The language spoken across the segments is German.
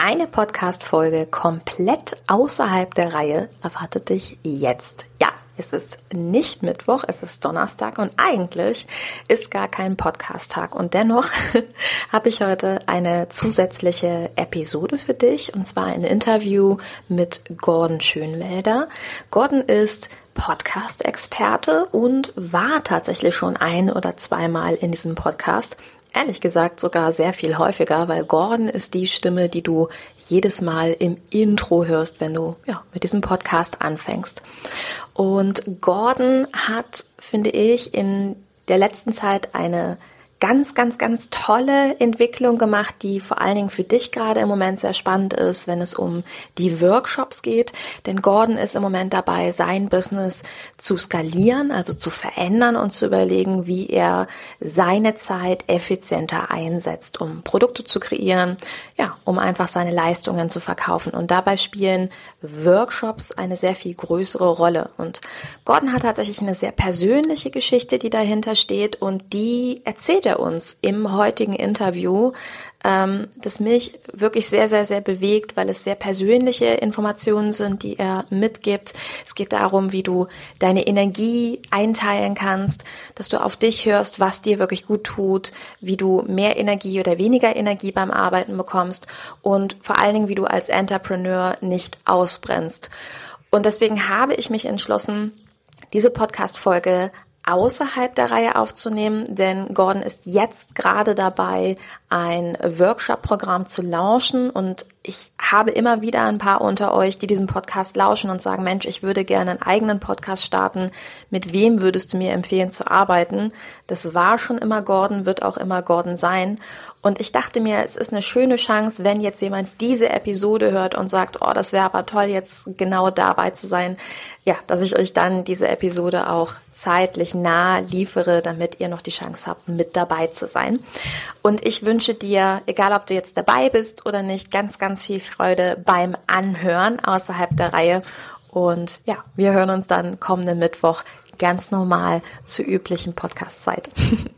Eine Podcast-Folge komplett außerhalb der Reihe erwartet dich jetzt. Ja, es ist nicht Mittwoch, es ist Donnerstag und eigentlich ist gar kein Podcast-Tag. Und dennoch habe ich heute eine zusätzliche Episode für dich und zwar ein Interview mit Gordon Schönwälder. Gordon ist Podcast-Experte und war tatsächlich schon ein oder zweimal in diesem Podcast. Ehrlich gesagt sogar sehr viel häufiger, weil Gordon ist die Stimme, die du jedes Mal im Intro hörst, wenn du ja, mit diesem Podcast anfängst. Und Gordon hat, finde ich, in der letzten Zeit eine ganz, ganz, ganz tolle Entwicklung gemacht, die vor allen Dingen für dich gerade im Moment sehr spannend ist, wenn es um die Workshops geht. Denn Gordon ist im Moment dabei, sein Business zu skalieren, also zu verändern und zu überlegen, wie er seine Zeit effizienter einsetzt, um Produkte zu kreieren, ja, um einfach seine Leistungen zu verkaufen. Und dabei spielen Workshops eine sehr viel größere Rolle. Und Gordon hat tatsächlich eine sehr persönliche Geschichte, die dahinter steht und die erzählt er uns im heutigen Interview, ähm, das mich wirklich sehr, sehr, sehr bewegt, weil es sehr persönliche Informationen sind, die er mitgibt. Es geht darum, wie du deine Energie einteilen kannst, dass du auf dich hörst, was dir wirklich gut tut, wie du mehr Energie oder weniger Energie beim Arbeiten bekommst und vor allen Dingen, wie du als Entrepreneur nicht ausbrennst. Und deswegen habe ich mich entschlossen, diese Podcast-Folge außerhalb der Reihe aufzunehmen, denn Gordon ist jetzt gerade dabei, ein Workshop-Programm zu launchen und ich habe immer wieder ein paar unter euch, die diesen Podcast lauschen und sagen, Mensch, ich würde gerne einen eigenen Podcast starten. Mit wem würdest du mir empfehlen zu arbeiten? Das war schon immer Gordon, wird auch immer Gordon sein. Und ich dachte mir, es ist eine schöne Chance, wenn jetzt jemand diese Episode hört und sagt, oh, das wäre aber toll, jetzt genau dabei zu sein. Ja, dass ich euch dann diese Episode auch zeitlich nah liefere, damit ihr noch die Chance habt, mit dabei zu sein. Und ich wünsche dir, egal ob du jetzt dabei bist oder nicht, ganz, ganz viel Freude beim Anhören außerhalb der Reihe. Und ja, wir hören uns dann kommenden Mittwoch ganz normal zur üblichen Podcast-Zeit.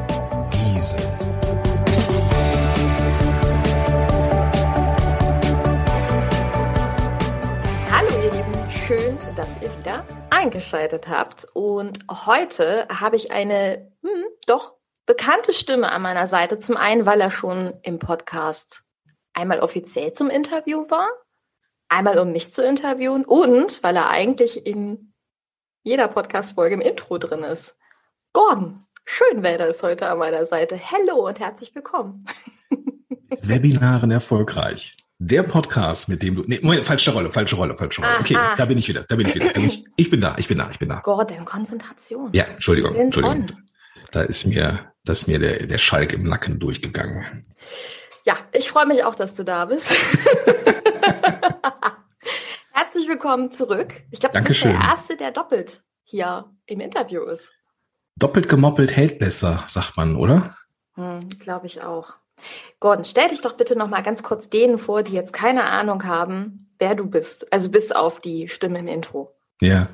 eingeschaltet habt. Und heute habe ich eine hm, doch bekannte Stimme an meiner Seite. Zum einen, weil er schon im Podcast einmal offiziell zum Interview war, einmal um mich zu interviewen und weil er eigentlich in jeder Podcast-Folge im Intro drin ist. Gordon Schönwälder ist heute an meiner Seite. Hallo und herzlich willkommen. Webinaren erfolgreich. Der Podcast, mit dem du. Nee, Moment, falsche Rolle, falsche Rolle, falsche Rolle. Okay, ah, da bin ich wieder, da bin ich wieder. Ich, ich, bin da, ich bin da, ich bin da. Gordon, Konzentration. Ja, Entschuldigung, Entschuldigung. On. Da ist mir, da ist mir der, der Schalk im Nacken durchgegangen. Ja, ich freue mich auch, dass du da bist. Herzlich willkommen zurück. Ich glaube, du bist der Erste, der doppelt hier im Interview ist. Doppelt gemoppelt hält besser, sagt man, oder? Hm, glaube ich auch. Gordon, stell dich doch bitte noch mal ganz kurz denen vor, die jetzt keine Ahnung haben, wer du bist. Also bis auf die Stimme im Intro. Ja,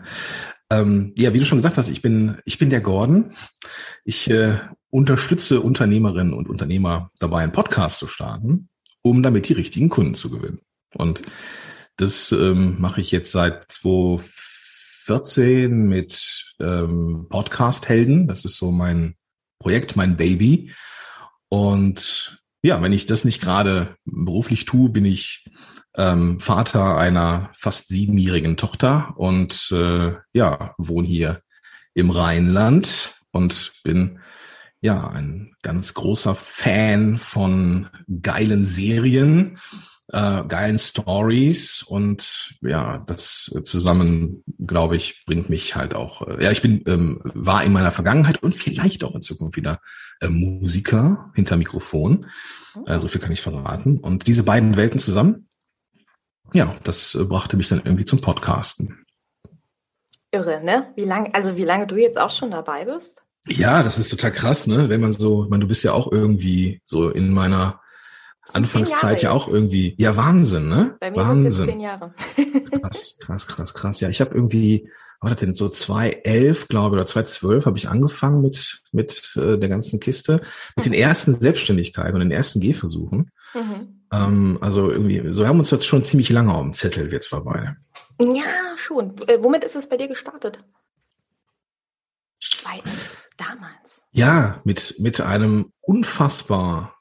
ähm, ja, wie du schon gesagt hast, ich bin ich bin der Gordon. Ich äh, unterstütze Unternehmerinnen und Unternehmer dabei, einen Podcast zu starten, um damit die richtigen Kunden zu gewinnen. Und das ähm, mache ich jetzt seit 2014 mit ähm, Podcast Helden. Das ist so mein Projekt, mein Baby. Und ja, wenn ich das nicht gerade beruflich tue, bin ich ähm, Vater einer fast siebenjährigen Tochter und äh, ja, wohne hier im Rheinland und bin ja ein ganz großer Fan von geilen Serien äh, geilen Stories und ja, das zusammen, glaube ich, bringt mich halt auch. Äh, ja, ich bin ähm, war in meiner Vergangenheit und vielleicht auch in Zukunft wieder äh, Musiker hinter Mikrofon. Äh, so viel kann ich verraten. Und diese beiden Welten zusammen ja, das äh, brachte mich dann irgendwie zum Podcasten. Irre, ne? Wie lange, also wie lange du jetzt auch schon dabei bist? Ja, das ist total krass, ne? Wenn man so, ich meine, du bist ja auch irgendwie so in meiner Anfangszeit ja auch irgendwie, ja Wahnsinn, ne? Bei mir Wahnsinn. sind es zehn Jahre. krass, krass, krass, krass. Ja, ich habe irgendwie, war das denn, so 2011, glaube ich, oder 2012 habe ich angefangen mit, mit äh, der ganzen Kiste, mit mhm. den ersten Selbstständigkeiten und den ersten Gehversuchen. Mhm. Ähm, also irgendwie, so haben wir uns jetzt schon ziemlich lange auf dem Zettel jetzt vorbei. Ja, schon. Äh, womit ist es bei dir gestartet? Bei, damals. Ja, mit, mit einem unfassbar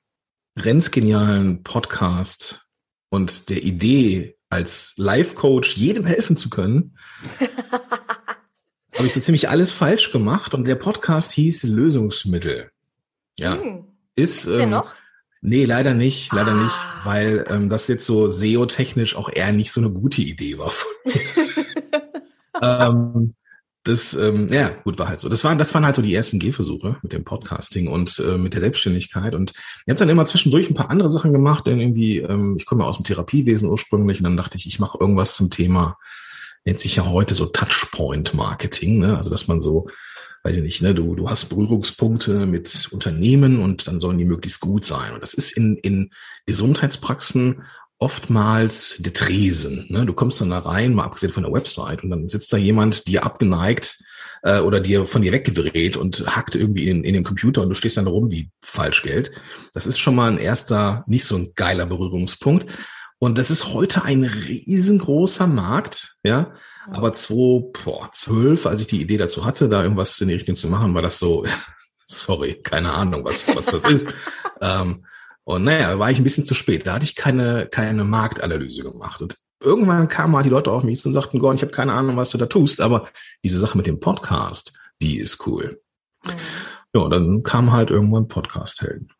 grenzgenialen Podcast und der Idee, als Life-Coach jedem helfen zu können, habe ich so ziemlich alles falsch gemacht und der Podcast hieß Lösungsmittel. Ja. Hm. Ist, ähm, noch? Nee, leider nicht, leider ah. nicht, weil ähm, das jetzt so SEO-technisch auch eher nicht so eine gute Idee war von mir. ähm, das, ähm, ja, gut, war halt so. Das waren, das waren halt so die ersten Gehversuche mit dem Podcasting und äh, mit der Selbstständigkeit. Und ich habe dann immer zwischendurch ein paar andere Sachen gemacht. Denn irgendwie, ähm, ich komme ja aus dem Therapiewesen ursprünglich und dann dachte ich, ich mache irgendwas zum Thema, nennt sich ja heute so Touchpoint-Marketing, ne? Also dass man so, weiß ich nicht, ne, du, du hast Berührungspunkte mit Unternehmen und dann sollen die möglichst gut sein. Und das ist in, in Gesundheitspraxen oftmals der Tresen. Ne? Du kommst dann da rein, mal abgesehen von der Website, und dann sitzt da jemand, dir abgeneigt äh, oder dir von dir weggedreht und hackt irgendwie in, in den Computer und du stehst dann rum wie Falschgeld. Das ist schon mal ein erster, nicht so ein geiler Berührungspunkt. Und das ist heute ein riesengroßer Markt, ja. Aber 2012, als ich die Idee dazu hatte, da irgendwas in die Richtung zu machen, war das so, sorry, keine Ahnung, was, was das ist. ähm, und naja, war ich ein bisschen zu spät. Da hatte ich keine, keine Marktanalyse gemacht. Und irgendwann kamen mal die Leute auf mich und sagten, Gordon, ich habe keine Ahnung, was du da tust, aber diese Sache mit dem Podcast, die ist cool. Mhm. Ja, und dann kam halt irgendwann Podcast-Helden.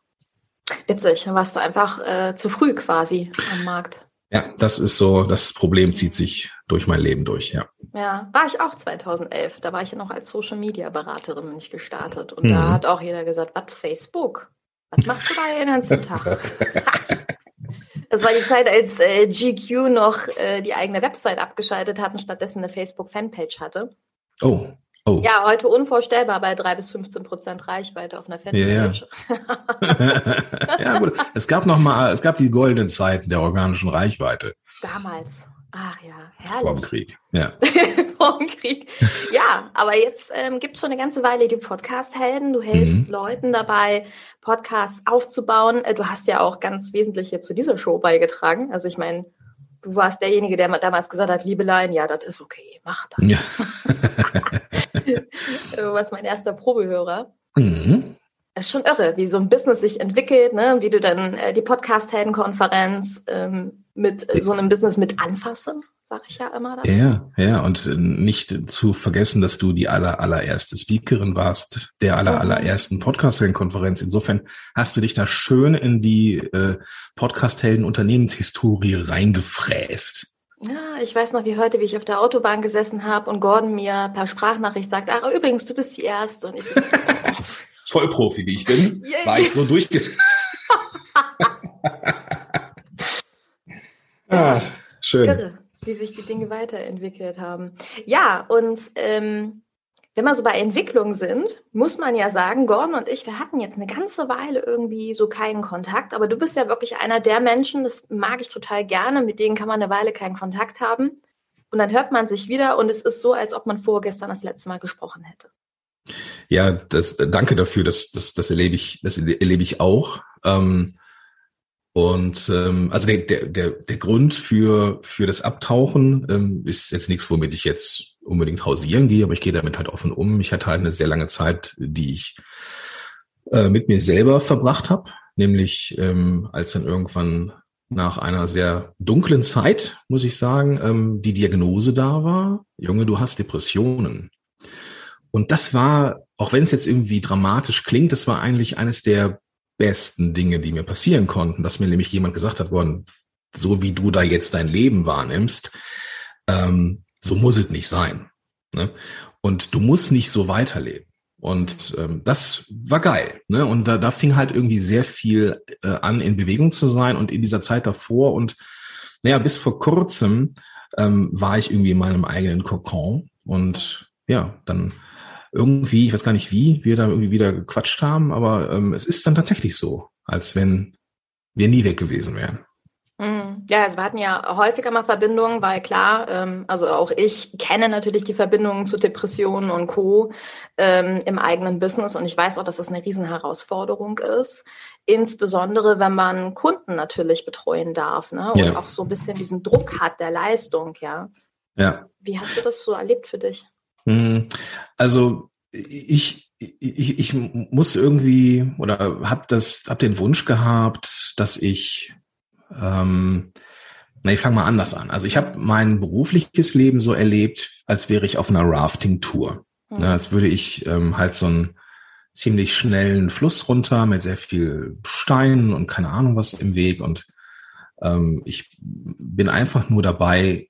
Witzig, dann warst du einfach äh, zu früh quasi am Markt. Ja, das ist so, das Problem zieht sich durch mein Leben durch, ja. Ja, war ich auch 2011. Da war ich ja noch als Social Media Beraterin nicht gestartet. Und mhm. da hat auch jeder gesagt, was, Facebook? Was machst du da den ganzen Tag? Das war die Zeit, als äh, GQ noch äh, die eigene Website abgeschaltet hat und stattdessen eine Facebook-Fanpage hatte. Oh. Oh. Ja, heute unvorstellbar bei 3 bis 15 Prozent Reichweite auf einer Fanpage. Ja. ja, gut. Es gab noch mal, es gab die goldenen Zeiten der organischen Reichweite. Damals. Ach ja, herrlich. Vor dem Krieg, ja. Vor dem Krieg. Ja, aber jetzt ähm, gibt es schon eine ganze Weile die Podcast-Helden. Du hilfst mhm. Leuten dabei, Podcasts aufzubauen. Äh, du hast ja auch ganz wesentlich hier zu dieser Show beigetragen. Also ich meine, du warst derjenige, der damals gesagt hat, Liebelein, ja, das ist okay, mach das. Ja. du warst mein erster Probehörer. Mhm. Das ist schon irre, wie so ein Business sich entwickelt, ne? wie du dann äh, die Podcast-Helden-Konferenz ähm, mit äh, so einem Business mit anfassen, sage ich ja immer dazu. Ja, ja, und äh, nicht zu vergessen, dass du die aller, allererste Speakerin warst, der aller, mhm. allerersten Podcast-Helden-Konferenz. Insofern hast du dich da schön in die äh, Podcast-Helden-Unternehmenshistorie reingefräst. Ja, ich weiß noch wie heute, wie ich auf der Autobahn gesessen habe und Gordon mir per Sprachnachricht sagt, ach übrigens, du bist die Erste. Und ich so, Vollprofi, wie ich bin, yeah. war ich so durchge... Ah, schön. Irre, wie sich die Dinge weiterentwickelt haben. Ja, und ähm, wenn wir so bei Entwicklung sind, muss man ja sagen, Gordon und ich, wir hatten jetzt eine ganze Weile irgendwie so keinen Kontakt, aber du bist ja wirklich einer der Menschen, das mag ich total gerne, mit denen kann man eine Weile keinen Kontakt haben. Und dann hört man sich wieder und es ist so, als ob man vorgestern das letzte Mal gesprochen hätte. Ja, das, danke dafür, das, das, das erlebe ich, das erlebe ich auch. Ähm, und ähm, also der, der, der, Grund für, für das Abtauchen ähm, ist jetzt nichts, womit ich jetzt unbedingt hausieren gehe, aber ich gehe damit halt offen um. Ich hatte halt eine sehr lange Zeit, die ich äh, mit mir selber verbracht habe, nämlich ähm, als dann irgendwann nach einer sehr dunklen Zeit, muss ich sagen, ähm, die Diagnose da war, Junge, du hast Depressionen. Und das war, auch wenn es jetzt irgendwie dramatisch klingt, das war eigentlich eines der besten Dinge, die mir passieren konnten, dass mir nämlich jemand gesagt hat, worden, so wie du da jetzt dein Leben wahrnimmst, ähm, so muss es nicht sein. Ne? Und du musst nicht so weiterleben. Und ähm, das war geil. Ne? Und da, da fing halt irgendwie sehr viel äh, an, in Bewegung zu sein. Und in dieser Zeit davor und naja, bis vor kurzem ähm, war ich irgendwie in meinem eigenen Kokon und ja, dann irgendwie, ich weiß gar nicht wie, wir da irgendwie wieder gequatscht haben, aber ähm, es ist dann tatsächlich so, als wenn wir nie weg gewesen wären. Mhm. Ja, also wir hatten ja häufiger mal Verbindungen, weil klar, ähm, also auch ich kenne natürlich die Verbindungen zu Depressionen und Co. Ähm, im eigenen Business und ich weiß auch, dass das eine Riesenherausforderung ist, insbesondere wenn man Kunden natürlich betreuen darf ne? und ja. auch so ein bisschen diesen Druck hat der Leistung, ja. Ja. Wie hast du das so erlebt für dich? Mhm. Also ich, ich, ich muss irgendwie oder habe das, hab den Wunsch gehabt, dass ich ähm, na, ich fange mal anders an. Also ich habe mein berufliches Leben so erlebt, als wäre ich auf einer Rafting-Tour. Mhm. Ne, als würde ich ähm, halt so einen ziemlich schnellen Fluss runter mit sehr viel Steinen und keine Ahnung was im Weg. Und ähm, ich bin einfach nur dabei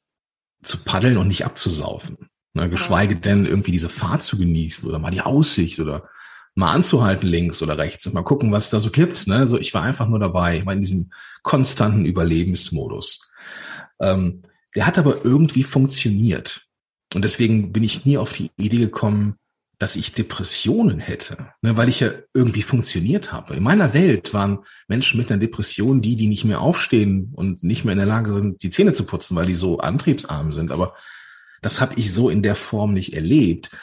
zu paddeln und nicht abzusaufen. Ne, geschweige denn irgendwie diese Fahrt zu genießen oder mal die Aussicht oder mal anzuhalten links oder rechts und mal gucken, was da so gibt. Ne? Also ich war einfach nur dabei, ich war in diesem konstanten Überlebensmodus. Ähm, der hat aber irgendwie funktioniert. Und deswegen bin ich nie auf die Idee gekommen, dass ich Depressionen hätte, ne, weil ich ja irgendwie funktioniert habe. In meiner Welt waren Menschen mit einer Depression die, die nicht mehr aufstehen und nicht mehr in der Lage sind, die Zähne zu putzen, weil die so antriebsarm sind. Aber das habe ich so in der Form nicht erlebt.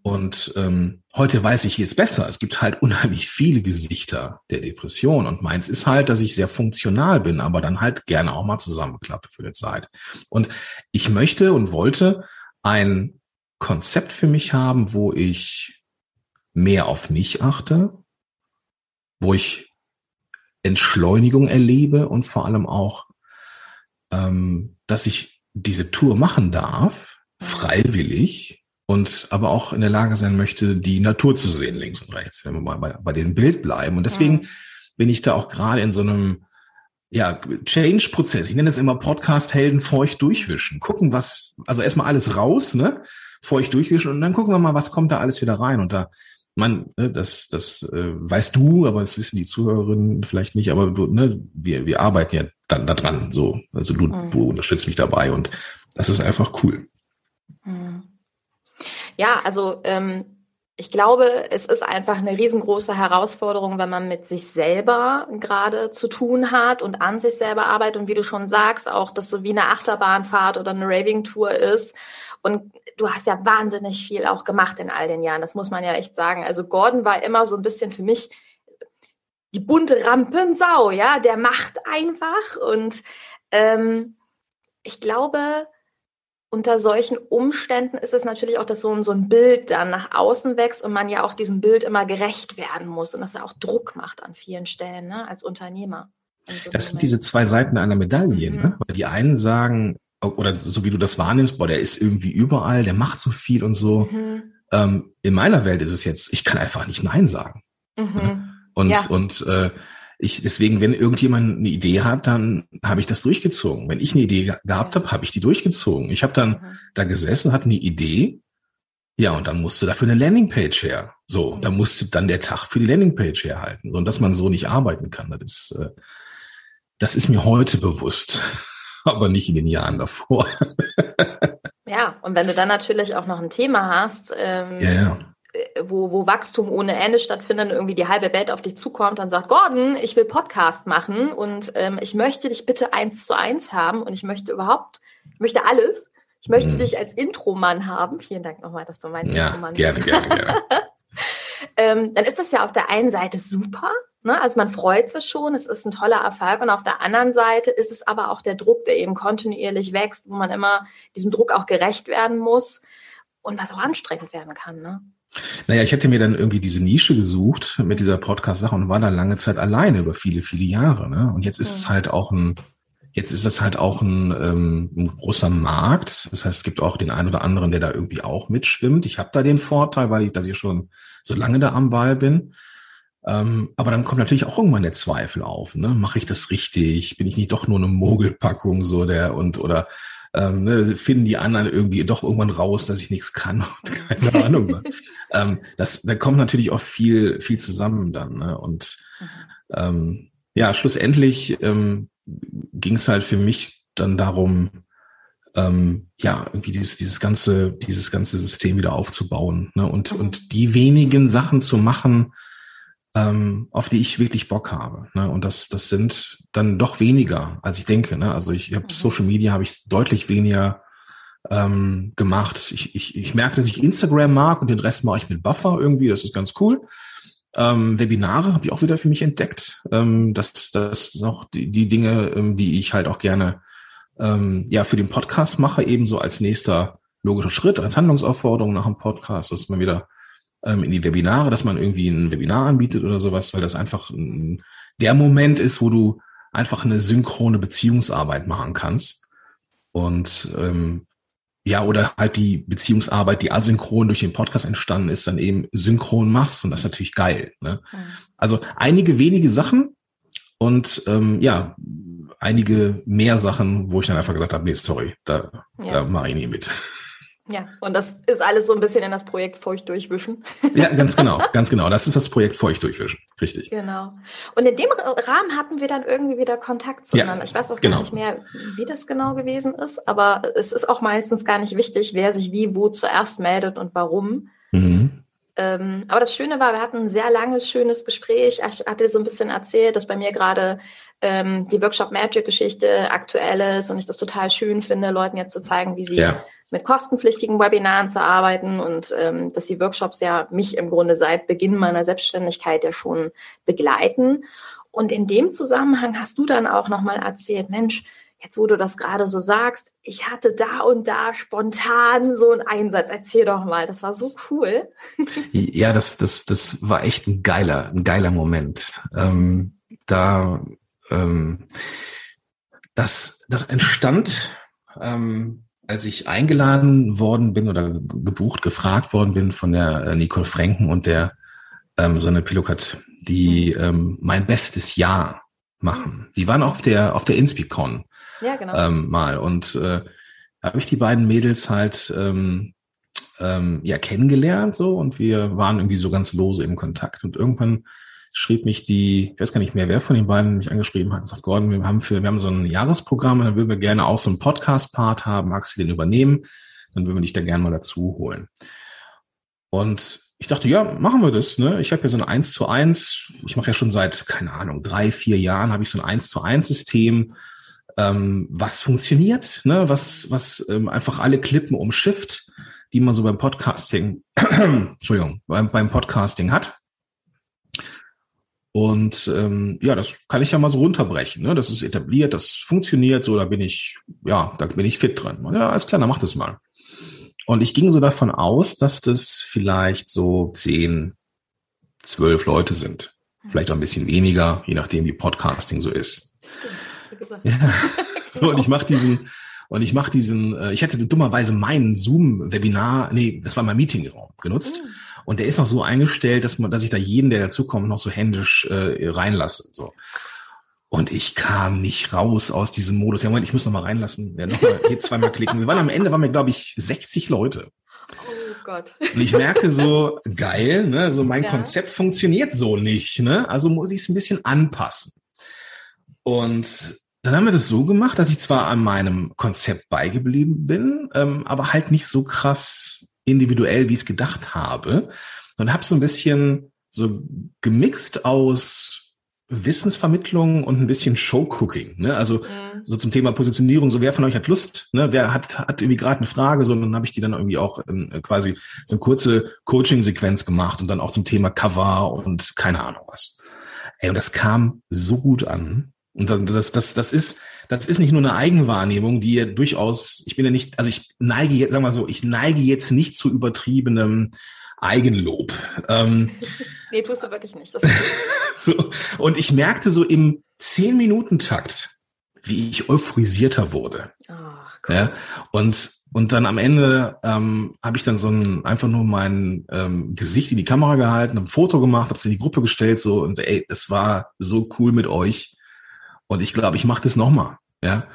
Und ähm, heute weiß ich, ist besser. Es gibt halt unheimlich viele Gesichter der Depression. Und meins ist halt, dass ich sehr funktional bin, aber dann halt gerne auch mal zusammenklappe für eine Zeit. Und ich möchte und wollte ein Konzept für mich haben, wo ich mehr auf mich achte, wo ich Entschleunigung erlebe und vor allem auch, ähm, dass ich diese Tour machen darf, freiwillig, und aber auch in der Lage sein möchte, die Natur zu sehen, links und rechts, wenn wir mal bei, bei dem Bild bleiben. Und deswegen mhm. bin ich da auch gerade in so einem ja, Change-Prozess. Ich nenne es immer Podcast-Helden feucht durchwischen. Gucken, was, also erstmal alles raus, ne? Feucht durchwischen und dann gucken wir mal, was kommt da alles wieder rein. Und da, man, ne, das, das äh, weißt du, aber das wissen die Zuhörerinnen vielleicht nicht, aber du, ne, wir, wir arbeiten ja dann da dran. So. Also du, mhm. du unterstützt mich dabei und das ist einfach cool. Mhm. Ja, also ähm, ich glaube, es ist einfach eine riesengroße Herausforderung, wenn man mit sich selber gerade zu tun hat und an sich selber arbeitet und wie du schon sagst, auch dass so wie eine Achterbahnfahrt oder eine Raving-Tour ist. Und du hast ja wahnsinnig viel auch gemacht in all den Jahren. Das muss man ja echt sagen. Also Gordon war immer so ein bisschen für mich die bunte Rampensau, ja, der macht einfach. Und ähm, ich glaube, unter solchen Umständen ist es natürlich auch, dass so ein, so ein Bild dann nach außen wächst und man ja auch diesem Bild immer gerecht werden muss und dass er auch Druck macht an vielen Stellen ne, als Unternehmer. So das sind diese zwei Seiten einer Medaille. Mhm. Ne? Weil die einen sagen, oder so wie du das wahrnimmst, boah, der ist irgendwie überall, der macht so viel und so. Mhm. Ähm, in meiner Welt ist es jetzt, ich kann einfach nicht Nein sagen. Mhm. Ne? Und, ja. und äh, ich, deswegen, wenn irgendjemand eine Idee hat, dann habe ich das durchgezogen. Wenn ich eine Idee gehabt habe, habe ich die durchgezogen. Ich habe dann mhm. da gesessen, hatte eine Idee, ja, und dann musste dafür eine Landingpage her. So, mhm. da musste dann der Tag für die Landingpage herhalten. Und dass man so nicht arbeiten kann, das ist, äh, das ist mir heute bewusst, aber nicht in den Jahren davor. ja, und wenn du dann natürlich auch noch ein Thema hast, ähm, ja, ja wo, wo Wachstum ohne Ende stattfindet, irgendwie die halbe Welt auf dich zukommt und sagt, Gordon, ich will Podcast machen und ähm, ich möchte dich bitte eins zu eins haben und ich möchte überhaupt, ich möchte alles. Ich möchte mhm. dich als Intromann haben. Vielen Dank nochmal, dass du mein ja, Intromann gerne, bist. Gerne, gerne, ähm, dann ist das ja auf der einen Seite super. Ne? Also man freut sich schon, es ist ein toller Erfolg. Und auf der anderen Seite ist es aber auch der Druck, der eben kontinuierlich wächst, wo man immer diesem Druck auch gerecht werden muss und was auch anstrengend werden kann. Ne? Naja, ich hätte mir dann irgendwie diese Nische gesucht mit dieser Podcast-Sache und war dann lange Zeit alleine über viele, viele Jahre. Ne? Und jetzt ist ja. es halt auch ein, jetzt ist das halt auch ein, ähm, ein großer Markt. Das heißt, es gibt auch den einen oder anderen, der da irgendwie auch mitschwimmt. Ich habe da den Vorteil, weil ich, dass ich schon so lange da am Ball bin. Ähm, aber dann kommt natürlich auch irgendwann der Zweifel auf. Ne? Mache ich das richtig? Bin ich nicht doch nur eine Mogelpackung so der und oder ähm, ne, finden die anderen irgendwie doch irgendwann raus, dass ich nichts kann und keine Ahnung. ähm, das, da kommt natürlich auch viel, viel zusammen dann. Ne? Und mhm. ähm, ja, schlussendlich ähm, ging es halt für mich dann darum, ähm, ja, irgendwie dieses, dieses ganze, dieses ganze System wieder aufzubauen ne? und, mhm. und die wenigen Sachen zu machen, ähm, auf die ich wirklich Bock habe. Ne? Und das, das sind dann doch weniger, als ich denke. Ne? Also ich habe mhm. Social Media habe ich deutlich weniger ähm, gemacht. Ich, ich, ich merke, dass ich Instagram mag und den Rest mache ich mit Buffer irgendwie. Das ist ganz cool. Ähm, Webinare habe ich auch wieder für mich entdeckt. Ähm, das, das sind auch die, die Dinge, ähm, die ich halt auch gerne ähm, ja für den Podcast mache, ebenso als nächster logischer Schritt, als Handlungsaufforderung nach dem Podcast, dass man wieder ähm, in die Webinare, dass man irgendwie ein Webinar anbietet oder sowas, weil das einfach ein, der Moment ist, wo du einfach eine synchrone Beziehungsarbeit machen kannst. Und ähm, ja, oder halt die Beziehungsarbeit, die asynchron durch den Podcast entstanden ist, dann eben synchron machst. Und das ist natürlich geil. Ne? Mhm. Also einige wenige Sachen und ähm, ja, einige mehr Sachen, wo ich dann einfach gesagt habe, nee, sorry, da, ja. da mache ich nie mit. Ja, und das ist alles so ein bisschen in das Projekt Feucht durchwischen. Ja, ganz genau, ganz genau. Das ist das Projekt Feucht durchwischen. Richtig. Genau. Und in dem Rahmen hatten wir dann irgendwie wieder Kontakt zueinander. Ja, ich weiß auch genau. gar nicht mehr, wie das genau gewesen ist, aber es ist auch meistens gar nicht wichtig, wer sich wie wo zuerst meldet und warum. Mhm. Ähm, aber das Schöne war, wir hatten ein sehr langes, schönes Gespräch. Ich hatte so ein bisschen erzählt, dass bei mir gerade ähm, die Workshop Magic Geschichte aktuell ist und ich das total schön finde, Leuten jetzt zu zeigen, wie sie ja mit kostenpflichtigen Webinaren zu arbeiten und ähm, dass die Workshops ja mich im Grunde seit Beginn meiner Selbstständigkeit ja schon begleiten. Und in dem Zusammenhang hast du dann auch nochmal erzählt, Mensch, jetzt wo du das gerade so sagst, ich hatte da und da spontan so einen Einsatz. Erzähl doch mal, das war so cool. Ja, das, das, das war echt ein geiler, ein geiler Moment. Ähm, da, ähm, das, das entstand ähm, als ich eingeladen worden bin oder gebucht, gefragt worden bin von der äh, Nicole Franken und der ähm, Sonne Pilokat, die mhm. ähm, mein bestes Jahr machen. Die waren auf der auf der Inspicon ja, genau. ähm, mal und äh, habe ich die beiden Mädels halt ähm, ähm, ja kennengelernt so und wir waren irgendwie so ganz lose im Kontakt und irgendwann schrieb mich die, ich weiß gar nicht mehr, wer von den beiden mich angeschrieben hat, sagt, Gordon, wir haben für, wir haben so ein Jahresprogramm, dann würden wir gerne auch so einen Podcast-Part haben, magst du den übernehmen? Dann würden wir dich da gerne mal dazu holen. Und ich dachte, ja, machen wir das. Ne? Ich habe ja so ein 1 zu 1, ich mache ja schon seit, keine Ahnung, drei, vier Jahren habe ich so ein 1 zu 1 System, ähm, was funktioniert, ne? was, was ähm, einfach alle Klippen umschifft, die man so beim Podcasting, Entschuldigung, beim, beim Podcasting hat. Und ähm, ja, das kann ich ja mal so runterbrechen. Ne? Das ist etabliert, das funktioniert so, da bin ich, ja, da bin ich fit drin. Ja, alles klar, dann mach das mal. Und ich ging so davon aus, dass das vielleicht so zehn, zwölf Leute sind. Vielleicht auch ein bisschen weniger, je nachdem, wie Podcasting so ist. Stimmt, ja. So, und ich mache diesen, und ich mache diesen, äh, ich hätte dummerweise meinen Zoom-Webinar, nee, das war mein Meetingraum genutzt. Mhm. Und der ist noch so eingestellt, dass man, dass ich da jeden, der dazukommt, noch so händisch äh, reinlasse. So. Und ich kam nicht raus aus diesem Modus. Ja, Moment, ich muss noch mal reinlassen. Ja, noch mal hier zweimal klicken. Wir waren am Ende, waren wir, glaube ich, 60 Leute. Oh Gott. Und ich merkte so, geil, ne? So mein ja. Konzept funktioniert so nicht, ne? Also muss ich es ein bisschen anpassen. Und dann haben wir das so gemacht, dass ich zwar an meinem Konzept beigeblieben bin, ähm, aber halt nicht so krass individuell, wie ich es gedacht habe. Und habe so ein bisschen so gemixt aus Wissensvermittlung und ein bisschen Showcooking. Ne? Also mhm. so zum Thema Positionierung, so wer von euch hat Lust, ne? wer hat, hat irgendwie gerade eine Frage, so dann habe ich die dann irgendwie auch ähm, quasi so eine kurze Coaching-Sequenz gemacht und dann auch zum Thema Cover und keine Ahnung was. Ey, und das kam so gut an. Und das, das, das ist, das ist nicht nur eine Eigenwahrnehmung, die ja durchaus, ich bin ja nicht, also ich neige jetzt, sagen wir so, ich neige jetzt nicht zu übertriebenem Eigenlob. Ähm, nee, tust du wirklich nicht. so, und ich merkte so im zehn Minuten Takt, wie ich euphorisierter wurde. Ach, Gott. ja, und und dann am Ende ähm, habe ich dann so ein einfach nur mein ähm, Gesicht in die Kamera gehalten, ein Foto gemacht, habe es in die Gruppe gestellt so und ey, es war so cool mit euch. Und ich glaube, ich mache das nochmal. Ja.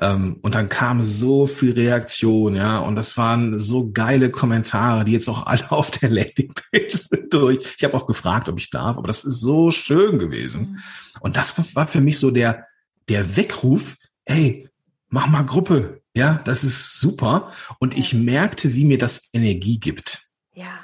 Ähm, und dann kam so viel Reaktion, ja, und das waren so geile Kommentare, die jetzt auch alle auf der Landingpage sind durch. Ich habe auch gefragt, ob ich darf, aber das ist so schön gewesen. Mhm. Und das war für mich so der, der Weckruf, ey, mach mal Gruppe. Ja, das ist super. Und ich merkte, wie mir das Energie gibt. Ja.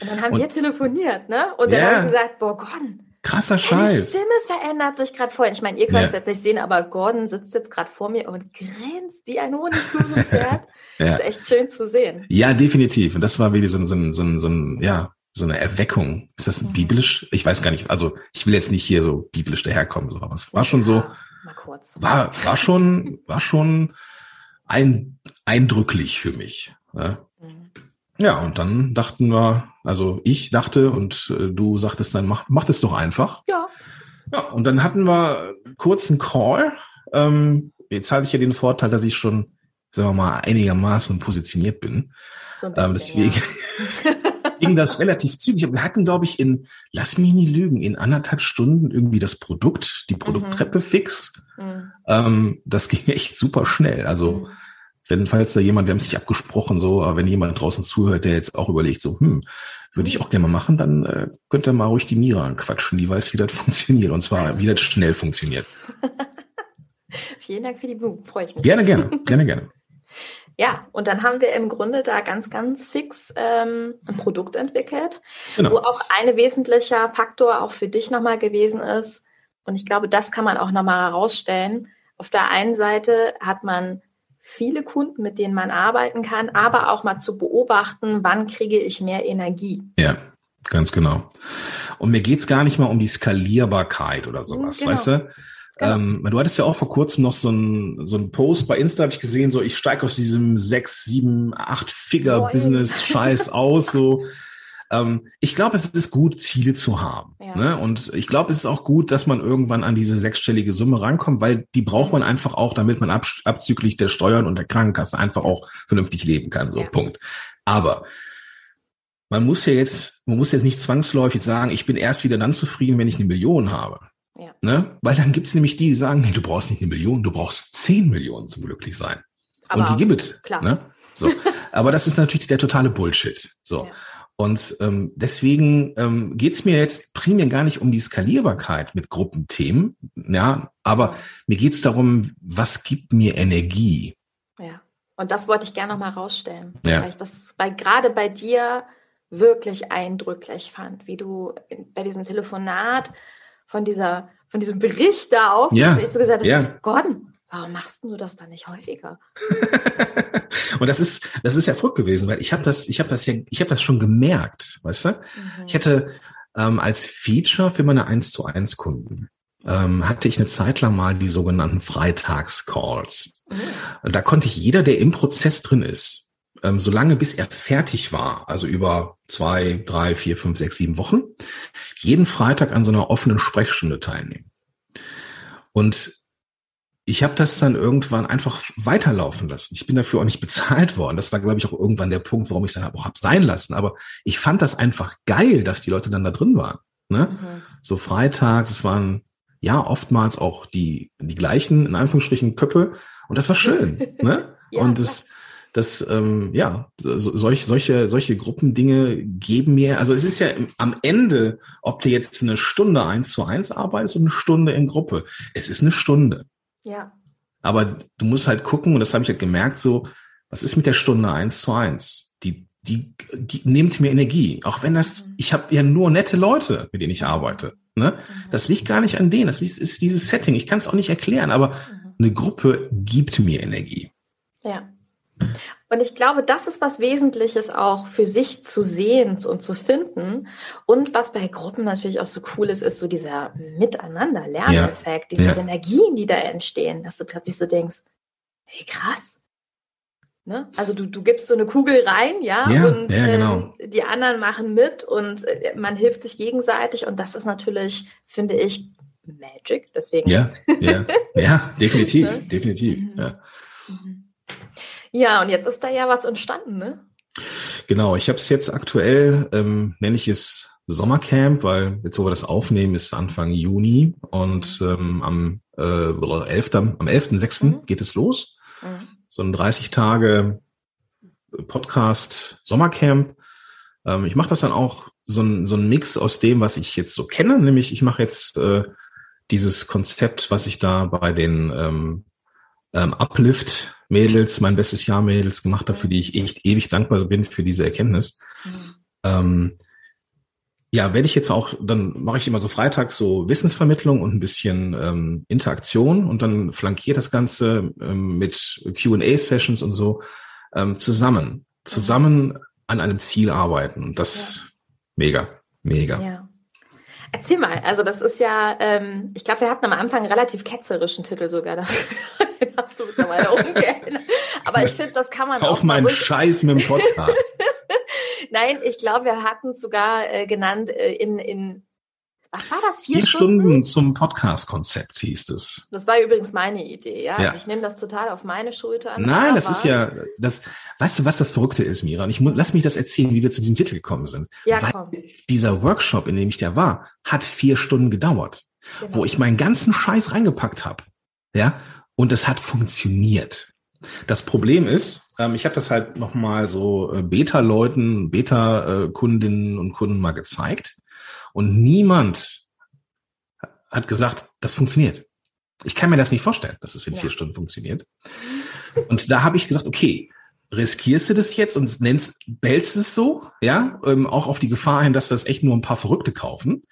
Und dann haben und, wir telefoniert, ne? Und dann ja. haben wir gesagt, boah, Gordon. Krasser Scheiß. Die Stimme verändert sich gerade vorhin. Ich meine, ihr könnt es jetzt nicht sehen, aber Gordon sitzt jetzt gerade vor mir und grinst wie ein Honigkuchenpferd. ja. Das ist echt schön zu sehen. Ja, definitiv. Und das war wieder so, so, so, so, ein, ja, so eine Erweckung. Ist das mhm. biblisch? Ich weiß gar nicht. Also ich will jetzt nicht hier so biblisch daherkommen, so, aber es war schon so. Mal kurz. War, war schon, war schon ein, eindrücklich für mich. Ja. Mhm. ja, und dann dachten wir, also ich dachte und äh, du sagtest dann, mach, mach das doch einfach. Ja. Ja, und dann hatten wir kurz einen Call. Ähm, jetzt hatte ich ja den Vorteil, dass ich schon, sagen wir mal, einigermaßen positioniert bin. So ähm, bisschen, ähm, deswegen ja. ging das relativ zügig. Wir hatten, glaube ich, in, lass mich nie lügen, in anderthalb Stunden irgendwie das Produkt, die Produkttreppe mhm. fix. Mhm. Ähm, das ging echt super schnell. Also mhm wenn, falls da jemand, wir haben es nicht abgesprochen, so, aber wenn jemand draußen zuhört, der jetzt auch überlegt, so, hm, würde ich auch gerne mal machen, dann äh, könnt ihr mal ruhig die Mira anquatschen, die weiß, wie das funktioniert und zwar, wie das schnell funktioniert. Vielen Dank für die Blumen, freue ich mich. Gerne, gerne, gerne, gerne. Ja, und dann haben wir im Grunde da ganz, ganz fix ähm, ein Produkt entwickelt, genau. wo auch ein wesentlicher Faktor auch für dich nochmal gewesen ist. Und ich glaube, das kann man auch nochmal herausstellen. Auf der einen Seite hat man viele Kunden, mit denen man arbeiten kann, aber auch mal zu beobachten, wann kriege ich mehr Energie. Ja, ganz genau. Und mir geht es gar nicht mal um die Skalierbarkeit oder sowas, genau. weißt du? Genau. Ähm, du hattest ja auch vor kurzem noch so ein, so ein Post bei Insta, habe ich gesehen, so ich steige aus diesem sechs, sieben, acht Figure-Business-Scheiß aus, so ähm, ich glaube, es ist gut, Ziele zu haben. Ja. Ne? Und ich glaube, es ist auch gut, dass man irgendwann an diese sechsstellige Summe rankommt, weil die braucht man einfach auch, damit man ab, abzüglich der Steuern und der Krankenkasse einfach auch vernünftig leben kann. So, ja. Punkt. Aber man muss ja jetzt, man muss jetzt nicht zwangsläufig sagen, ich bin erst wieder dann zufrieden, wenn ich eine Million habe. Ja. Ne? Weil dann gibt es nämlich die, die sagen, nee, du brauchst nicht eine Million, du brauchst zehn Millionen zum glücklich sein. Aber und die gibt es. Ne? So. Aber das ist natürlich der totale Bullshit. So. Ja. Und ähm, deswegen ähm, geht es mir jetzt primär gar nicht um die Skalierbarkeit mit Gruppenthemen, ja, aber mir geht es darum, was gibt mir Energie? Ja, und das wollte ich gerne noch mal rausstellen, ja. weil ich das bei, gerade bei dir wirklich eindrücklich fand, wie du bei diesem Telefonat von dieser von diesem Bericht da auch, ja. so gesagt hast, ja. Gordon, warum machst du das dann nicht häufiger? Und das ist, das ist ja verrückt gewesen, weil ich habe das, ich habe das ja, ich habe das schon gemerkt, weißt du? Mhm. Ich hatte ähm, als Feature für meine 1 zu 1 Kunden ähm, hatte ich eine Zeit lang mal die sogenannten Freitagscalls. Mhm. Da konnte ich jeder, der im Prozess drin ist, ähm, solange bis er fertig war, also über zwei, drei, vier, fünf, sechs, sieben Wochen, jeden Freitag an so einer offenen Sprechstunde teilnehmen. Und ich habe das dann irgendwann einfach weiterlaufen lassen. Ich bin dafür auch nicht bezahlt worden. Das war, glaube ich, auch irgendwann der Punkt, warum ich es dann auch hab sein lassen. Aber ich fand das einfach geil, dass die Leute dann da drin waren. Ne? Mhm. So freitags, es waren ja oftmals auch die, die gleichen, in Anführungsstrichen, Köpfe. Und das war schön. ne? ja, und das, das, ähm, ja, so, solch, solche, solche Gruppendinge geben mir, also es ist ja am Ende, ob du jetzt eine Stunde eins zu eins arbeitest und eine Stunde in Gruppe. Es ist eine Stunde. Ja. Aber du musst halt gucken, und das habe ich halt gemerkt, so, was ist mit der Stunde eins zu eins? Die, die, die nimmt mir Energie. Auch wenn das, mhm. ich habe ja nur nette Leute, mit denen ich arbeite. Ne? Mhm. Das liegt gar nicht an denen, das ist dieses Setting. Ich kann es auch nicht erklären, aber mhm. eine Gruppe gibt mir Energie. Ja. Und ich glaube, das ist was Wesentliches auch für sich zu sehen und zu finden. Und was bei Gruppen natürlich auch so cool ist, ist so dieser Miteinander-Lerneffekt, ja. diese ja. Energien, die da entstehen, dass du plötzlich so denkst, hey, krass. Ne? Also du, du gibst so eine Kugel rein, ja, ja und genau. ähm, die anderen machen mit und äh, man hilft sich gegenseitig und das ist natürlich, finde ich, Magic. Deswegen. Ja, ja, ja, definitiv, ne? definitiv. Mhm. Ja. Mhm. Ja, und jetzt ist da ja was entstanden, ne? Genau, ich habe es jetzt aktuell, ähm, nenne ich es Sommercamp, weil jetzt, wo wir das aufnehmen, ist Anfang Juni und ähm, am, äh, 11., am 11.6. Mhm. geht es los. Mhm. So ein 30 Tage Podcast Sommercamp. Ähm, ich mache das dann auch so ein, so ein Mix aus dem, was ich jetzt so kenne, nämlich ich mache jetzt äh, dieses Konzept, was ich da bei den ähm, ähm, Uplift Mädels, mein bestes Jahr Mädels gemacht habe, für die ich echt ewig dankbar bin für diese Erkenntnis. Mhm. Ähm, ja, werde ich jetzt auch, dann mache ich immer so freitags so Wissensvermittlung und ein bisschen ähm, Interaktion und dann flankiert das Ganze ähm, mit QA-Sessions und so ähm, zusammen. Zusammen an einem Ziel arbeiten. Und das ja. mega, mega. Ja. Erzähl mal, also das ist ja, ähm, ich glaube, wir hatten am Anfang einen relativ ketzerischen Titel sogar dafür. Den hast du mittlerweile umgeändert. Aber ich finde, das kann man Auf meinen Scheiß mit dem Podcast. Nein, ich glaube, wir hatten es sogar äh, genannt äh, in, in was war das? Vier, Vier Stunden? Stunden? zum Podcast-Konzept hieß es. Das war übrigens meine Idee, ja. ja. Also ich nehme das total auf meine Schulter an. Nein, das ist ja, das, weißt du, was das Verrückte ist, Mira? Und ich muss, lass mich das erzählen, wie wir zu diesem Titel gekommen sind. Ja, Weil komm. dieser Workshop, in dem ich da war, hat vier Stunden gedauert, genau. wo ich meinen ganzen Scheiß reingepackt habe. Ja. Und es hat funktioniert. Das Problem ist, ähm, ich habe das halt nochmal so äh, Beta-Leuten, Beta-Kundinnen und Kunden mal gezeigt. Und niemand hat gesagt, das funktioniert. Ich kann mir das nicht vorstellen, dass es in ja. vier Stunden funktioniert. Und da habe ich gesagt, okay, riskierst du das jetzt und nennst, bellst es so, ja, ähm, auch auf die Gefahr hin, dass das echt nur ein paar Verrückte kaufen.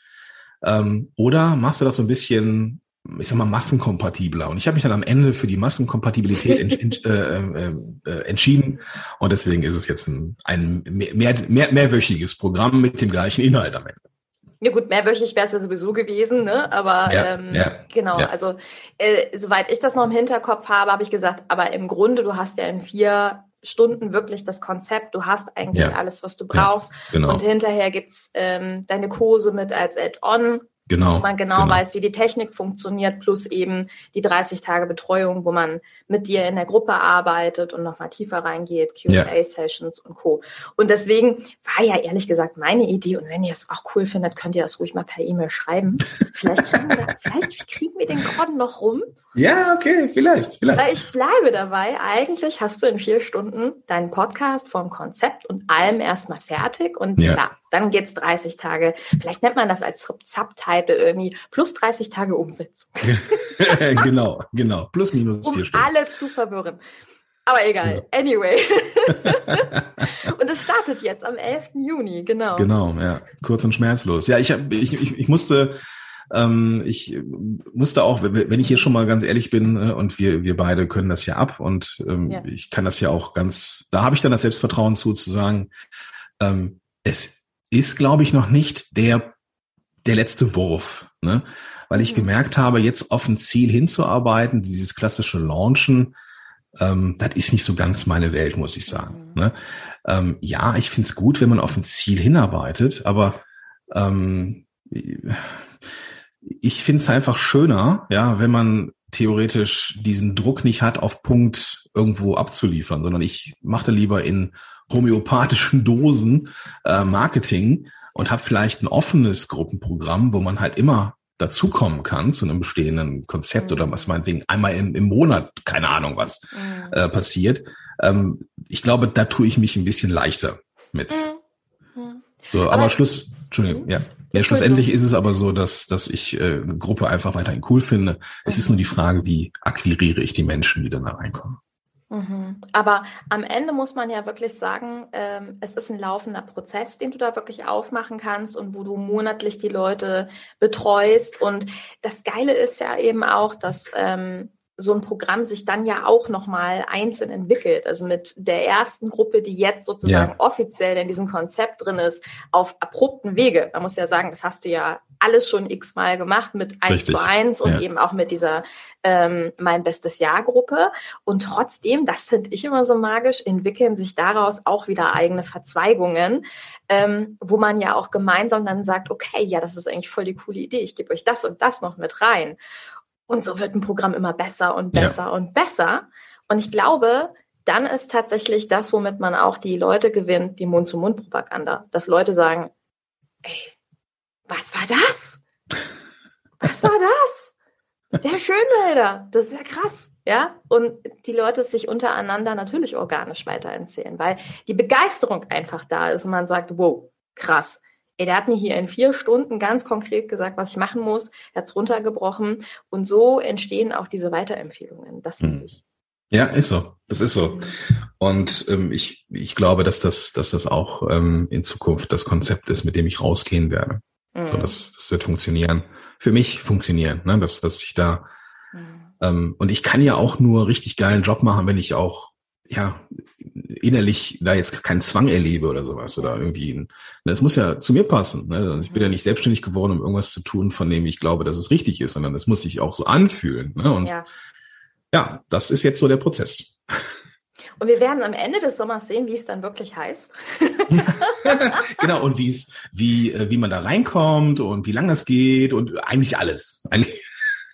Ähm, oder machst du das so ein bisschen ich sag mal, massenkompatibler. Und ich habe mich dann am Ende für die Massenkompatibilität ent, ent, äh, äh, äh, entschieden. Und deswegen ist es jetzt ein, ein mehr, mehr, mehrwöchiges Programm mit dem gleichen Inhalt am Ende. Ja gut, mehrwöchig wäre es ja sowieso gewesen, ne? Aber ja, ähm, ja, genau, ja. also äh, soweit ich das noch im Hinterkopf habe, habe ich gesagt, aber im Grunde, du hast ja in vier Stunden wirklich das Konzept, du hast eigentlich alles, was du brauchst. Genau. Und hinterher gibt's ähm, deine Kurse mit als Add-on Genau. Wo man genau, genau, weiß, wie die Technik funktioniert, plus eben die 30 Tage Betreuung, wo man mit dir in der Gruppe arbeitet und nochmal tiefer reingeht, QA-Sessions ja. und Co. Und deswegen war ja ehrlich gesagt meine Idee, und wenn ihr es auch cool findet, könnt ihr das ruhig mal per E-Mail schreiben. Vielleicht kriegen wir, vielleicht kriegen wir den Gordon noch rum. Ja, okay, vielleicht, vielleicht. Weil ich bleibe dabei, eigentlich hast du in vier Stunden deinen Podcast vom Konzept und allem erstmal fertig und ja. klar, dann geht's 30 Tage. Vielleicht nennt man das als Subtitle irgendwie plus 30 Tage Umsetzung. genau, genau. Plus minus um vier Stunden. alle zu verwirren. Aber egal. Ja. Anyway. und es startet jetzt am 11. Juni, genau. Genau, ja. Kurz und schmerzlos. Ja, ich, hab, ich, ich, ich musste, ähm, ich musste auch, wenn ich hier schon mal ganz ehrlich bin, äh, und wir, wir beide können das ja ab und ähm, ja. ich kann das ja auch ganz, da habe ich dann das Selbstvertrauen zu, zu sagen, ähm, es ist, glaube ich, noch nicht der, der letzte Wurf. Ne? Weil ich mhm. gemerkt habe, jetzt auf ein Ziel hinzuarbeiten, dieses klassische Launchen, ähm, das ist nicht so ganz meine Welt, muss ich sagen. Mhm. Ne? Ähm, ja, ich finde es gut, wenn man auf ein Ziel hinarbeitet, aber ähm, ich finde es einfach schöner, ja, wenn man theoretisch diesen Druck nicht hat, auf Punkt irgendwo abzuliefern, sondern ich machte lieber in homöopathischen Dosen äh, Marketing und habe vielleicht ein offenes Gruppenprogramm, wo man halt immer dazukommen kann zu einem bestehenden Konzept mhm. oder was meinetwegen einmal im, im Monat, keine Ahnung was, mhm. äh, passiert. Ähm, ich glaube, da tue ich mich ein bisschen leichter mit. Mhm. mhm. So, aber, aber Schluss, Entschuldigung, mhm. ja. Ja, schlussendlich ist es aber so, dass, dass ich äh, eine Gruppe einfach weiterhin cool finde. Es ist nur die Frage, wie akquiriere ich die Menschen, die dann da reinkommen. Mhm. Aber am Ende muss man ja wirklich sagen, ähm, es ist ein laufender Prozess, den du da wirklich aufmachen kannst und wo du monatlich die Leute betreust. Und das Geile ist ja eben auch, dass ähm, so ein Programm sich dann ja auch nochmal einzeln entwickelt. Also mit der ersten Gruppe, die jetzt sozusagen ja. offiziell in diesem Konzept drin ist, auf abrupten Wege. Man muss ja sagen, das hast du ja alles schon x-mal gemacht mit eins zu eins und ja. eben auch mit dieser ähm, Mein Bestes Jahr-Gruppe. Und trotzdem, das finde ich immer so magisch, entwickeln sich daraus auch wieder eigene Verzweigungen, ähm, wo man ja auch gemeinsam dann sagt, okay, ja, das ist eigentlich voll die coole Idee, ich gebe euch das und das noch mit rein. Und so wird ein Programm immer besser und besser ja. und besser. Und ich glaube, dann ist tatsächlich das, womit man auch die Leute gewinnt, die Mund-zu-Mund-Propaganda. Dass Leute sagen, ey, was war das? Was war das? Der Schönwälder, das ist ja krass. Ja, und die Leute sich untereinander natürlich organisch weitererzählen, weil die Begeisterung einfach da ist und man sagt, wow, krass, ey, der hat mir hier in vier Stunden ganz konkret gesagt, was ich machen muss, er hat es runtergebrochen und so entstehen auch diese Weiterempfehlungen. Das hm. ich. Ja, ist so. Das ist so. Und ähm, ich, ich glaube, dass das, dass das auch ähm, in Zukunft das Konzept ist, mit dem ich rausgehen werde. Mhm. So, das, das wird funktionieren. Für mich funktionieren, ne? dass, dass ich da mhm. ähm, und ich kann ja auch nur richtig geilen Job machen, wenn ich auch ja innerlich da jetzt keinen Zwang erlebe oder sowas oder irgendwie. Das muss ja zu mir passen. Ne? Ich bin ja nicht selbstständig geworden, um irgendwas zu tun, von dem ich glaube, dass es richtig ist, sondern es muss sich auch so anfühlen. Ne? Und ja. ja, das ist jetzt so der Prozess. Und wir werden am Ende des Sommers sehen, wie es dann wirklich heißt. genau, und wie es, wie, äh, wie man da reinkommt und wie lange es geht und eigentlich alles. Eigentlich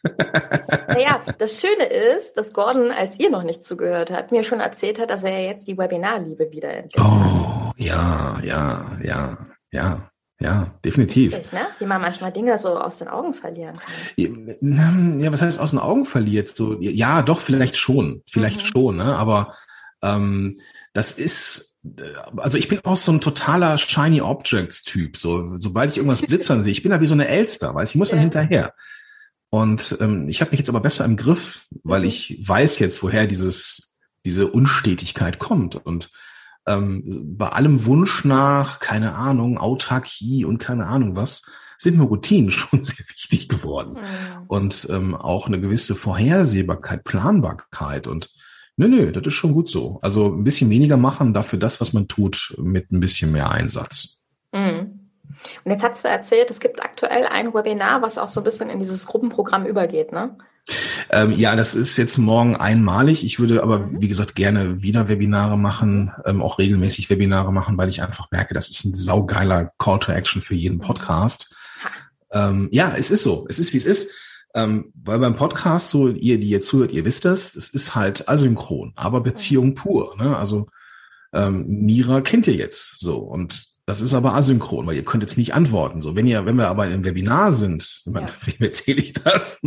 naja, das Schöne ist, dass Gordon, als ihr noch nicht zugehört habt, mir schon erzählt hat, dass er ja jetzt die Webinarliebe wieder entdeckt. Oh, ja, ja, ja, ja. Ja, definitiv. Richtig, ne? Wie man manchmal Dinge so aus den Augen verlieren kann. Ja, was heißt aus den Augen verliert? So, ja, doch, vielleicht schon. Vielleicht mhm. schon, ne? Aber ähm, das ist, also ich bin auch so ein totaler Shiny Objects Typ. So, sobald ich irgendwas blitzern sehe, ich bin da wie so eine Elster, weil ich muss ja. dann hinterher. Und ähm, ich habe mich jetzt aber besser im Griff, weil mhm. ich weiß jetzt, woher dieses, diese Unstetigkeit kommt. Und ähm, bei allem Wunsch nach, keine Ahnung, Autarkie und keine Ahnung was, sind mir Routinen schon sehr wichtig geworden. Mhm. Und ähm, auch eine gewisse Vorhersehbarkeit, Planbarkeit. Und nö, nö, das ist schon gut so. Also ein bisschen weniger machen, dafür das, was man tut, mit ein bisschen mehr Einsatz. Mhm. Und jetzt hast du erzählt, es gibt aktuell ein Webinar, was auch so ein bisschen in dieses Gruppenprogramm übergeht, ne? Ähm, ja, das ist jetzt morgen einmalig. Ich würde aber, mhm. wie gesagt, gerne wieder Webinare machen, ähm, auch regelmäßig Webinare machen, weil ich einfach merke, das ist ein saugeiler Call to Action für jeden mhm. Podcast. Ähm, ja, es ist so. Es ist, wie es ist. Ähm, weil beim Podcast, so ihr, die ihr zuhört, ihr wisst das, es ist halt asynchron, aber Beziehung mhm. pur. Ne? Also ähm, Mira kennt ihr jetzt so und das ist aber asynchron, weil ihr könnt jetzt nicht antworten. So, wenn ihr, wenn wir aber im Webinar sind, ja. wie erzähle ich das?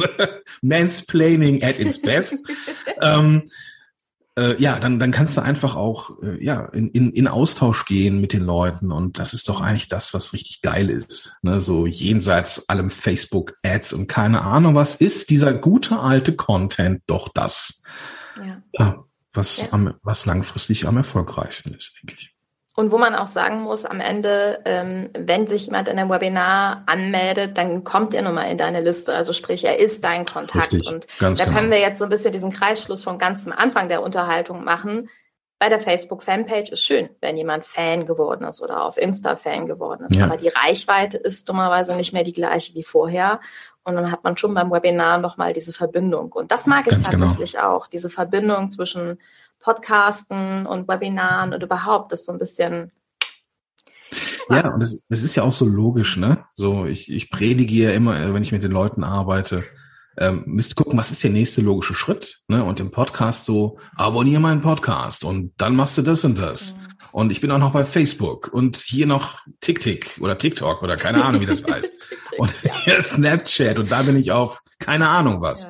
Mansplaining at its best. ähm, äh, ja, dann, dann kannst du einfach auch äh, ja, in, in, in Austausch gehen mit den Leuten. Und das ist doch eigentlich das, was richtig geil ist. Ne? So jenseits allem Facebook-Ads und keine Ahnung, was ist dieser gute alte Content doch das, ja. ja was. Am, was langfristig am erfolgreichsten ist, denke ich. Und wo man auch sagen muss, am Ende, ähm, wenn sich jemand in einem Webinar anmeldet, dann kommt er nochmal in deine Liste. Also sprich, er ist dein Kontakt. Richtig, und da genau. können wir jetzt so ein bisschen diesen Kreisschluss von ganz am Anfang der Unterhaltung machen. Bei der Facebook-Fanpage ist schön, wenn jemand Fan geworden ist oder auf Insta Fan geworden ist. Ja. Aber die Reichweite ist dummerweise nicht mehr die gleiche wie vorher. Und dann hat man schon beim Webinar nochmal diese Verbindung. Und das mag ich ganz genau. tatsächlich genau. auch. Diese Verbindung zwischen Podcasten und Webinaren und überhaupt das so ein bisschen. Ja, und das, das ist ja auch so logisch, ne? So, ich, ich predige ja immer, äh, wenn ich mit den Leuten arbeite, ähm, müsst gucken, was ist der nächste logische Schritt, ne? Und im Podcast so, abonniere meinen Podcast und dann machst du das und das. Mhm. Und ich bin auch noch bei Facebook und hier noch TikTok oder TikTok oder keine Ahnung, wie das heißt. und hier Snapchat und da bin ich auf keine Ahnung was.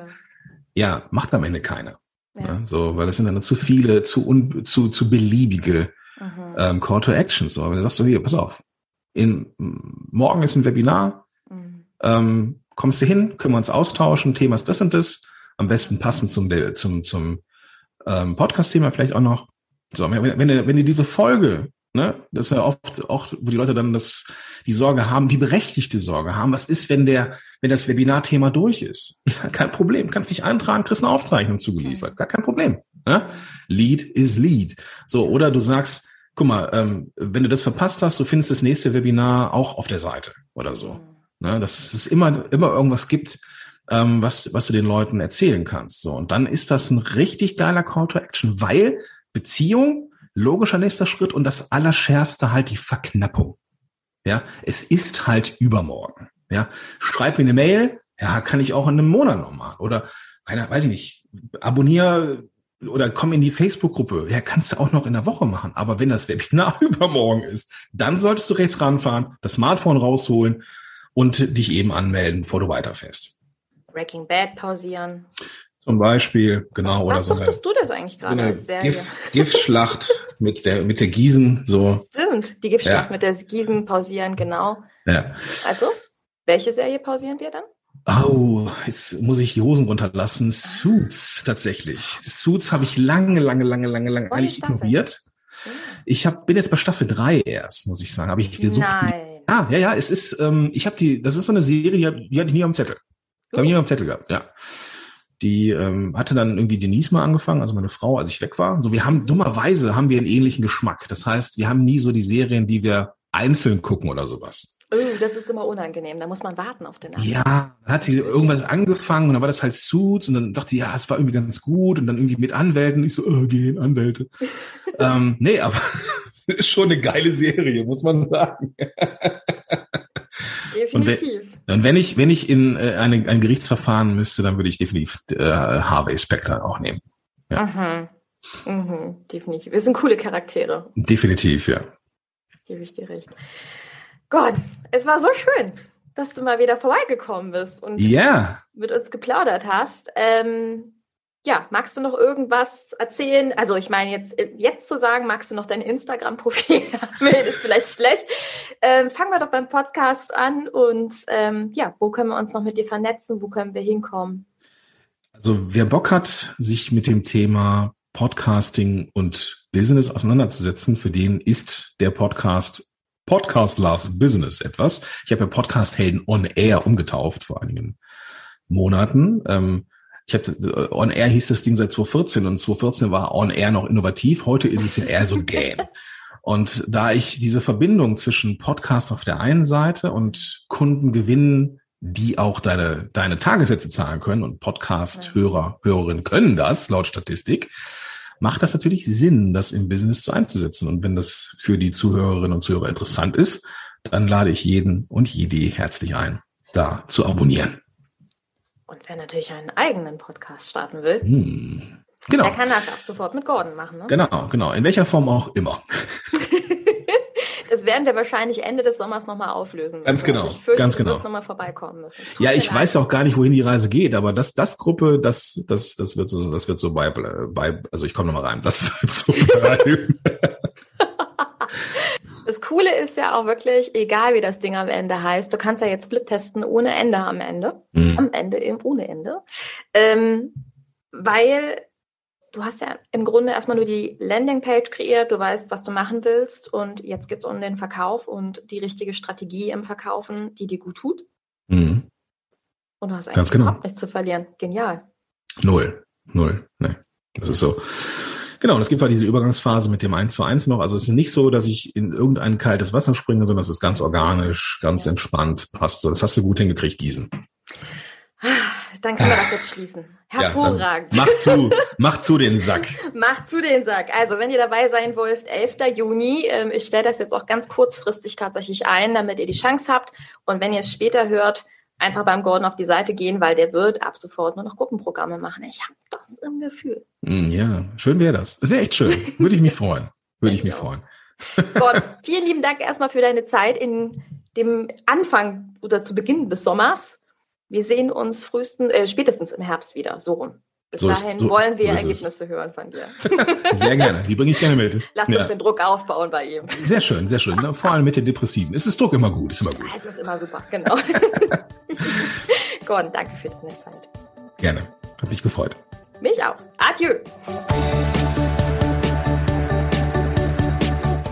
Ja, ja macht am Ende keiner. Ja. Ne? So, weil das sind dann zu viele, zu, un, zu, zu beliebige mhm. ähm, Call to Actions. So, wenn du sagst, so hier, pass auf, in, morgen ist ein Webinar, mhm. ähm, kommst du hin, können wir uns austauschen, Thema ist das und das, am besten passend zum, zum, zum ähm, Podcast-Thema vielleicht auch noch. So, wenn, wenn, du, wenn du diese Folge Ne? Das ist ja oft auch, wo die Leute dann das, die Sorge haben, die berechtigte Sorge haben. Was ist, wenn der, wenn das Webinarthema durch ist? Kein Problem. Kannst dich eintragen, kriegst eine Aufzeichnung zugeliefert. Gar kein Problem. Ne? Lead is Lead. So, oder du sagst, guck mal, ähm, wenn du das verpasst hast, du findest das nächste Webinar auch auf der Seite oder so. Ne? Dass es immer, immer irgendwas gibt, ähm, was, was du den Leuten erzählen kannst. So, und dann ist das ein richtig geiler Call to Action, weil Beziehung logischer nächster Schritt und das Allerschärfste halt die Verknappung. Ja, es ist halt übermorgen. Ja, schreib mir eine Mail. Ja, kann ich auch in einem Monat noch machen. Oder, einer, weiß ich nicht, abonniere oder komm in die Facebook-Gruppe. Ja, kannst du auch noch in der Woche machen. Aber wenn das Webinar übermorgen ist, dann solltest du rechts ranfahren, das Smartphone rausholen und dich eben anmelden, bevor du weiterfährst. Breaking Bad pausieren. Zum Beispiel, genau. Was, was oder suchtest so eine, du das eigentlich gerade als Serie? Gift, Giftschlacht mit der, mit der Gießen, so. Stimmt, die Giftschlacht ja. mit der Gießen pausieren, genau. Ja. Also, welche Serie pausieren wir dann? Oh, jetzt muss ich die Hosen runterlassen. Suits tatsächlich. Suits habe ich lange, lange, lange, lange, lange eigentlich ignoriert. Ich hab, bin jetzt bei Staffel 3 erst, muss ich sagen. Habe ich gesucht. Nein. Ah, ja, ja, es ist, ähm, ich habe die, das ist so eine Serie, die, die hatte ich nie am Zettel. Habe ich nie am Zettel gehabt, ja. Die ähm, hatte dann irgendwie Denise mal angefangen, also meine Frau, als ich weg war. So, wir haben dummerweise haben wir einen ähnlichen Geschmack. Das heißt, wir haben nie so die Serien, die wir einzeln gucken oder sowas. Oh, das ist immer unangenehm. Da muss man warten auf den anderen. Ja, dann hat sie irgendwas angefangen und dann war das halt Suits und dann dachte sie, ja, es war irgendwie ganz gut und dann irgendwie mit Anwälten. Ich so, oh, gehen Anwälte. ähm, nee, aber ist schon eine geile Serie, muss man sagen. Definitiv. Und wenn, und wenn ich, wenn ich in äh, eine, ein Gerichtsverfahren müsste, dann würde ich definitiv äh, Harvey Specter auch nehmen. Ja. Mhm. Mhm, definitiv. Wir sind coole Charaktere. Definitiv, ja. Gebe ich dir recht. Gott, es war so schön, dass du mal wieder vorbeigekommen bist und yeah. mit uns geplaudert hast. Ähm, ja, magst du noch irgendwas erzählen? Also ich meine, jetzt, jetzt zu sagen, magst du noch dein Instagram-Profil ist vielleicht schlecht. Ähm, fangen wir doch beim Podcast an und ähm, ja, wo können wir uns noch mit dir vernetzen? Wo können wir hinkommen? Also wer Bock hat, sich mit dem Thema Podcasting und Business auseinanderzusetzen, für den ist der Podcast Podcast Loves Business etwas. Ich habe ja Podcast Helden on Air umgetauft vor einigen Monaten. Ähm, ich habe äh, On Air hieß das Ding seit 2014 und 2014 war On Air noch innovativ. Heute ist es ja eher so Game. Und da ich diese Verbindung zwischen Podcast auf der einen Seite und Kunden gewinnen, die auch deine, deine Tagessätze zahlen können und Podcast-Hörer, Hörerinnen können das laut Statistik, macht das natürlich Sinn, das im Business so einzusetzen. Und wenn das für die Zuhörerinnen und Zuhörer interessant ist, dann lade ich jeden und jede herzlich ein, da zu abonnieren. Und wer natürlich einen eigenen Podcast starten will, hm. genau. der kann das ab sofort mit Gordon machen. Ne? Genau, genau. In welcher Form auch immer. Das werden wir wahrscheinlich Ende des Sommers nochmal auflösen. Ganz also genau. Ich fürchte, ganz genau. Nochmal vorbeikommen müssen. Ja, ich weiß ja auch gar nicht, wohin die Reise geht, aber das, das Gruppe, das, das, das wird so, das wird so bei, bei also ich komme nochmal rein. Das wird so bleiben. Coole ist ja auch wirklich, egal wie das Ding am Ende heißt, du kannst ja jetzt Split testen ohne Ende am Ende. Mhm. Am Ende eben ohne Ende. Ähm, weil du hast ja im Grunde erstmal nur die Landingpage kreiert, du weißt, was du machen willst und jetzt geht es um den Verkauf und die richtige Strategie im Verkaufen, die dir gut tut. Mhm. Und du hast eigentlich genau. überhaupt nichts zu verlieren. Genial. Null. Null. Nee. Das ist so. Genau, und es gibt halt diese Übergangsphase mit dem 1 zu 1 noch. Also es ist nicht so, dass ich in irgendein kaltes Wasser springe, sondern es ist ganz organisch, ganz entspannt, passt so. Das hast du gut hingekriegt, Gießen. Dann können wir das jetzt schließen. Hervorragend. Ja, mach zu, mach zu den Sack. mach zu den Sack. Also, wenn ihr dabei sein wollt, 11. Juni, ähm, ich stelle das jetzt auch ganz kurzfristig tatsächlich ein, damit ihr die Chance habt. Und wenn ihr es später hört, einfach beim Gordon auf die Seite gehen, weil der wird ab sofort nur noch Gruppenprogramme machen. Ich habe das im Gefühl. Mm, ja, schön wäre das. Das wäre echt schön. Würde ich mich freuen. Würde ich mich freuen. Gordon, vielen lieben Dank erstmal für deine Zeit in dem Anfang oder zu Beginn des Sommers. Wir sehen uns frühestens, äh, spätestens im Herbst wieder, so rum. Bis so dahin ist, so, wollen wir so Ergebnisse es. hören von dir. Sehr gerne, die bringe ich gerne mit. Lass ja. uns den Druck aufbauen bei ihm. Sehr schön, sehr schön. Vor allem mit den Depressiven. Es ist Druck immer gut, ist immer gut. Es ist immer super, genau. Gordon, danke für deine Zeit. Gerne, hat mich gefreut. Mich auch. Adieu.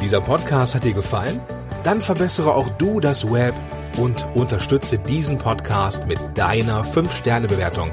Dieser Podcast hat dir gefallen? Dann verbessere auch du das Web und unterstütze diesen Podcast mit deiner 5-Sterne-Bewertung